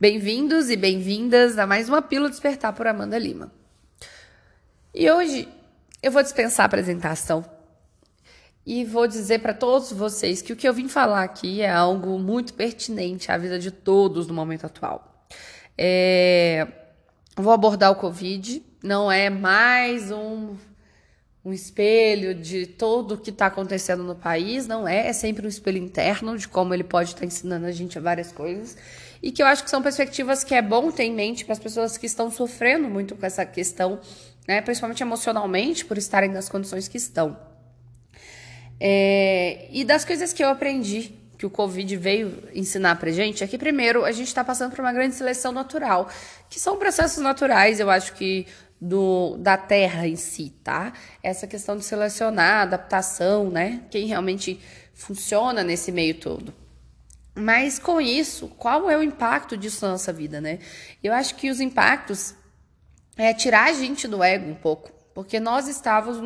Bem-vindos e bem-vindas a mais uma Pílula Despertar por Amanda Lima. E hoje eu vou dispensar a apresentação e vou dizer para todos vocês que o que eu vim falar aqui é algo muito pertinente à vida de todos no momento atual. É... Vou abordar o Covid, não é mais um, um espelho de tudo o que está acontecendo no país, não é, é sempre um espelho interno de como ele pode estar tá ensinando a gente várias coisas e que eu acho que são perspectivas que é bom ter em mente para as pessoas que estão sofrendo muito com essa questão, né, principalmente emocionalmente, por estarem nas condições que estão. É, e das coisas que eu aprendi, que o Covid veio ensinar pra gente, é que, primeiro, a gente está passando por uma grande seleção natural, que são processos naturais, eu acho que do, da terra em si, tá? Essa questão de selecionar, adaptação, né? Quem realmente funciona nesse meio todo. Mas com isso, qual é o impacto disso na nossa vida, né? Eu acho que os impactos é tirar a gente do ego um pouco, porque nós estávamos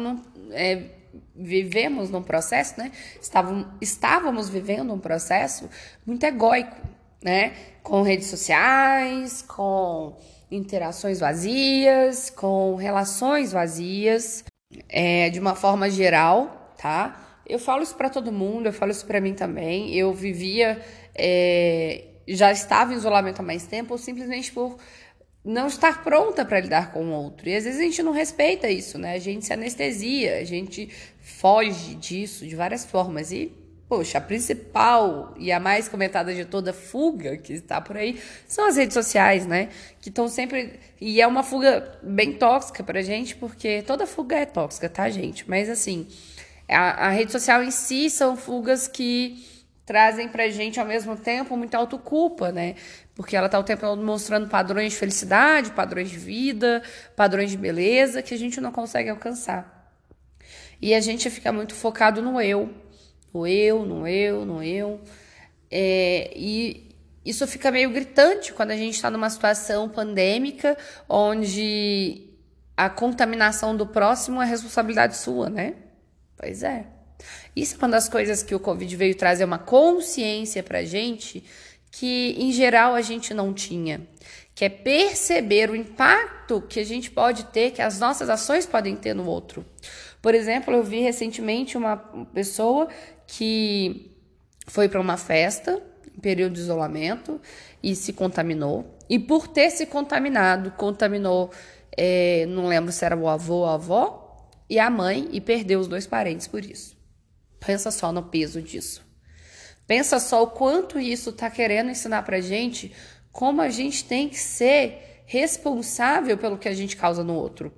é, vivemos num processo, né? Estávamos, estávamos vivendo um processo muito egóico, né? Com redes sociais, com interações vazias, com relações vazias, é, de uma forma geral, tá? Eu falo isso para todo mundo, eu falo isso para mim também. Eu vivia, é, já estava em isolamento há mais tempo, simplesmente por não estar pronta para lidar com o outro. E às vezes a gente não respeita isso, né? A gente se anestesia, a gente foge disso de várias formas. E, poxa, a principal e a mais comentada de toda fuga que está por aí são as redes sociais, né? Que estão sempre. E é uma fuga bem tóxica pra gente, porque toda fuga é tóxica, tá, gente? Mas assim, a, a rede social em si são fugas que trazem pra gente ao mesmo tempo muita autoculpa, né? Porque ela tá o tempo todo mostrando padrões de felicidade, padrões de vida, padrões de beleza que a gente não consegue alcançar. E a gente fica muito focado no eu, no eu, no eu, no eu. É, e isso fica meio gritante quando a gente está numa situação pandêmica onde a contaminação do próximo é responsabilidade sua, né? Pois é. Isso é uma das coisas que o Covid veio trazer uma consciência pra gente que, em geral, a gente não tinha. Que é perceber o impacto que a gente pode ter, que as nossas ações podem ter no outro. Por exemplo, eu vi recentemente uma pessoa que foi para uma festa, em período de isolamento, e se contaminou. E por ter se contaminado, contaminou, é, não lembro se era o avô ou a avó, e a mãe e perdeu os dois parentes por isso. Pensa só no peso disso. Pensa só o quanto isso está querendo ensinar pra gente como a gente tem que ser responsável pelo que a gente causa no outro.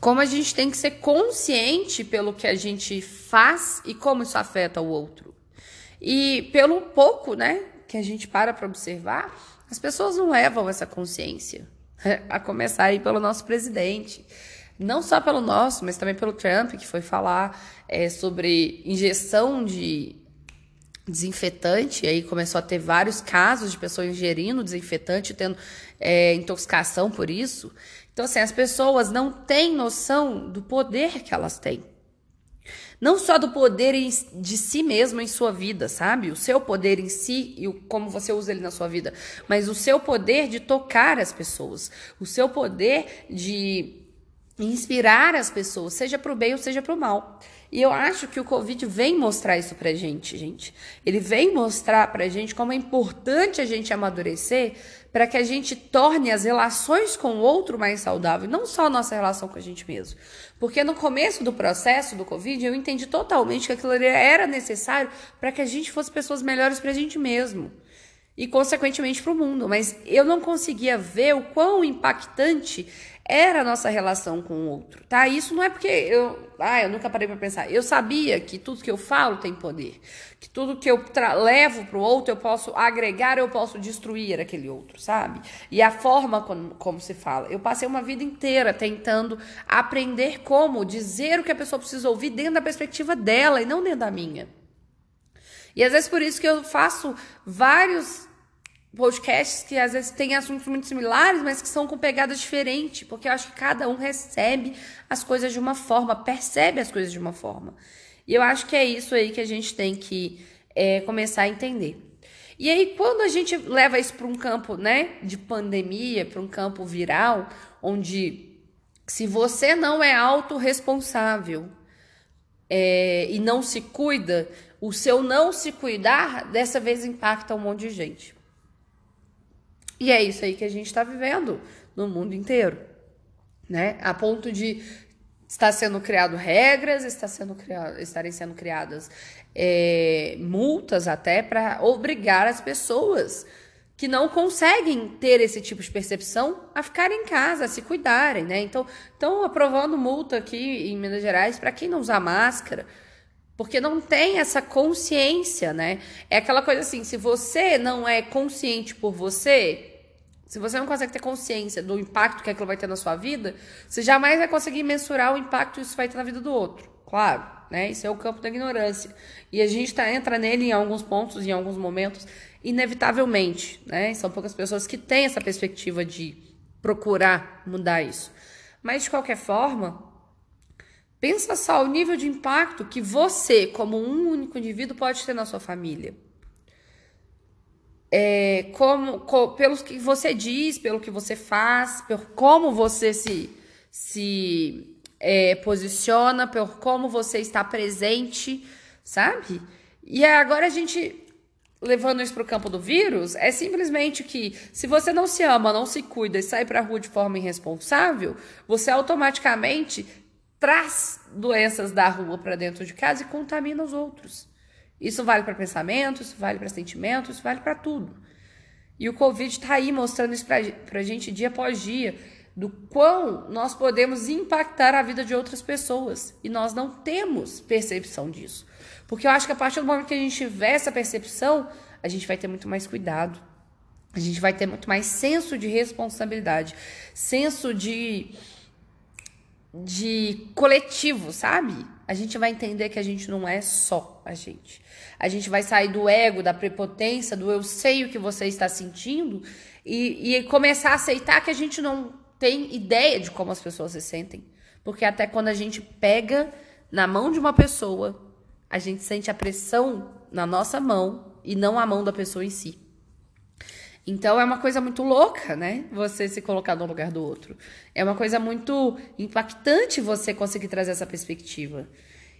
Como a gente tem que ser consciente pelo que a gente faz e como isso afeta o outro. E pelo pouco, né, que a gente para para observar, as pessoas não levam essa consciência. A começar aí pelo nosso presidente não só pelo nosso, mas também pelo Trump, que foi falar é, sobre injeção de desinfetante, aí começou a ter vários casos de pessoas ingerindo desinfetante, tendo é, intoxicação por isso. Então, assim, as pessoas não têm noção do poder que elas têm. Não só do poder de si mesmo em sua vida, sabe? O seu poder em si e o, como você usa ele na sua vida, mas o seu poder de tocar as pessoas, o seu poder de inspirar as pessoas, seja para o bem ou seja para o mal. E eu acho que o Covid vem mostrar isso pra gente, gente. Ele vem mostrar pra gente como é importante a gente amadurecer para que a gente torne as relações com o outro mais saudáveis, não só a nossa relação com a gente mesmo. Porque no começo do processo do Covid, eu entendi totalmente que aquilo era necessário para que a gente fosse pessoas melhores pra gente mesmo e, consequentemente, para o mundo. Mas eu não conseguia ver o quão impactante era a nossa relação com o outro, tá? Isso não é porque eu, ah, eu nunca parei para pensar. Eu sabia que tudo que eu falo tem poder, que tudo que eu levo para o outro eu posso agregar, eu posso destruir aquele outro, sabe? E a forma como, como se fala. Eu passei uma vida inteira tentando aprender como dizer o que a pessoa precisa ouvir dentro da perspectiva dela e não dentro da minha. E às vezes por isso que eu faço vários podcasts que às vezes têm assuntos muito similares, mas que são com pegada diferente, porque eu acho que cada um recebe as coisas de uma forma, percebe as coisas de uma forma. E eu acho que é isso aí que a gente tem que é, começar a entender. E aí, quando a gente leva isso para um campo né, de pandemia, para um campo viral, onde se você não é autorresponsável é, e não se cuida, o seu não se cuidar dessa vez impacta um monte de gente. E é isso aí que a gente está vivendo no mundo inteiro, né? A ponto de estar sendo criado regras, está sendo criado, estarem sendo criadas é, multas até para obrigar as pessoas que não conseguem ter esse tipo de percepção a ficarem em casa, a se cuidarem, né? Então, estão aprovando multa aqui em Minas Gerais para quem não usar máscara, porque não tem essa consciência, né? É aquela coisa assim, se você não é consciente por você, se você não consegue ter consciência do impacto que aquilo vai ter na sua vida, você jamais vai conseguir mensurar o impacto que isso vai ter na vida do outro. Claro, né? Isso é o campo da ignorância. E a gente tá, entra nele em alguns pontos, em alguns momentos, inevitavelmente, né? São poucas pessoas que têm essa perspectiva de procurar mudar isso. Mas, de qualquer forma, pensa só o nível de impacto que você, como um único indivíduo, pode ter na sua família é, como, co, pelo que você diz, pelo que você faz, por como você se, se é, posiciona, por como você está presente, sabe? E agora a gente levando isso para o campo do vírus, é simplesmente que se você não se ama, não se cuida e sai para a rua de forma irresponsável, você automaticamente traz doenças da rua para dentro de casa e contamina os outros. Isso vale para pensamentos, isso vale para sentimentos, isso vale para tudo. E o Covid está aí mostrando isso para a gente dia após dia, do quão nós podemos impactar a vida de outras pessoas. E nós não temos percepção disso. Porque eu acho que a partir do momento que a gente tiver essa percepção, a gente vai ter muito mais cuidado. A gente vai ter muito mais senso de responsabilidade, senso de, de coletivo, sabe? A gente vai entender que a gente não é só a gente. A gente vai sair do ego, da prepotência, do eu sei o que você está sentindo e, e começar a aceitar que a gente não tem ideia de como as pessoas se sentem. Porque até quando a gente pega na mão de uma pessoa, a gente sente a pressão na nossa mão e não a mão da pessoa em si. Então é uma coisa muito louca, né? Você se colocar no lugar do outro. É uma coisa muito impactante você conseguir trazer essa perspectiva.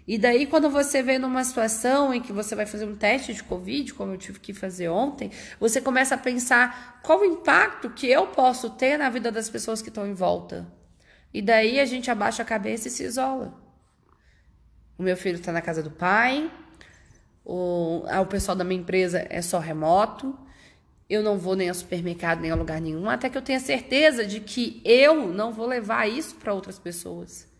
E daí, quando você vê numa situação em que você vai fazer um teste de Covid, como eu tive que fazer ontem, você começa a pensar qual o impacto que eu posso ter na vida das pessoas que estão em volta. E daí a gente abaixa a cabeça e se isola. O meu filho está na casa do pai, o, o pessoal da minha empresa é só remoto, eu não vou nem ao supermercado, nem a lugar nenhum, até que eu tenha certeza de que eu não vou levar isso para outras pessoas.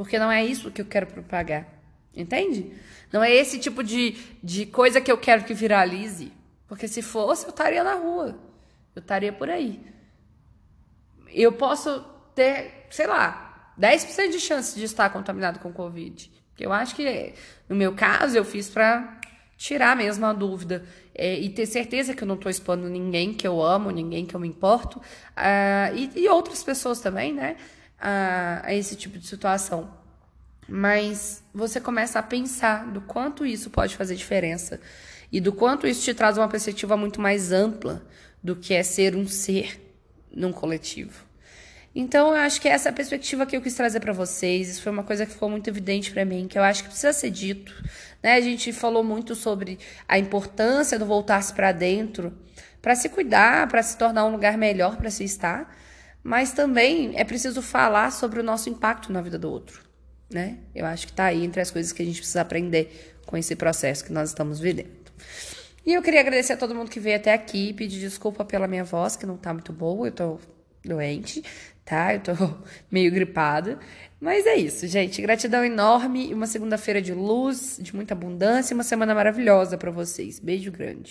Porque não é isso que eu quero propagar. Entende? Não é esse tipo de, de coisa que eu quero que viralize. Porque se fosse, eu estaria na rua. Eu estaria por aí. Eu posso ter, sei lá, 10% de chance de estar contaminado com Covid. Eu acho que, no meu caso, eu fiz para tirar mesmo a dúvida é, e ter certeza que eu não estou expondo ninguém que eu amo, ninguém que eu me importo, uh, e, e, outras pessoas também, né? A, a esse tipo de situação. Mas você começa a pensar do quanto isso pode fazer diferença e do quanto isso te traz uma perspectiva muito mais ampla do que é ser um ser num coletivo. Então, eu acho que essa é a perspectiva que eu quis trazer para vocês. Isso foi uma coisa que ficou muito evidente para mim, que eu acho que precisa ser dito. Né? A gente falou muito sobre a importância do voltar-se para dentro, para se cuidar, para se tornar um lugar melhor para se estar mas também é preciso falar sobre o nosso impacto na vida do outro, né? Eu acho que está aí entre as coisas que a gente precisa aprender com esse processo que nós estamos vivendo. E eu queria agradecer a todo mundo que veio até aqui, pedir desculpa pela minha voz, que não tá muito boa, eu tô doente, tá? Eu tô meio gripada. Mas é isso, gente. Gratidão enorme. Uma segunda-feira de luz, de muita abundância, uma semana maravilhosa para vocês. Beijo grande.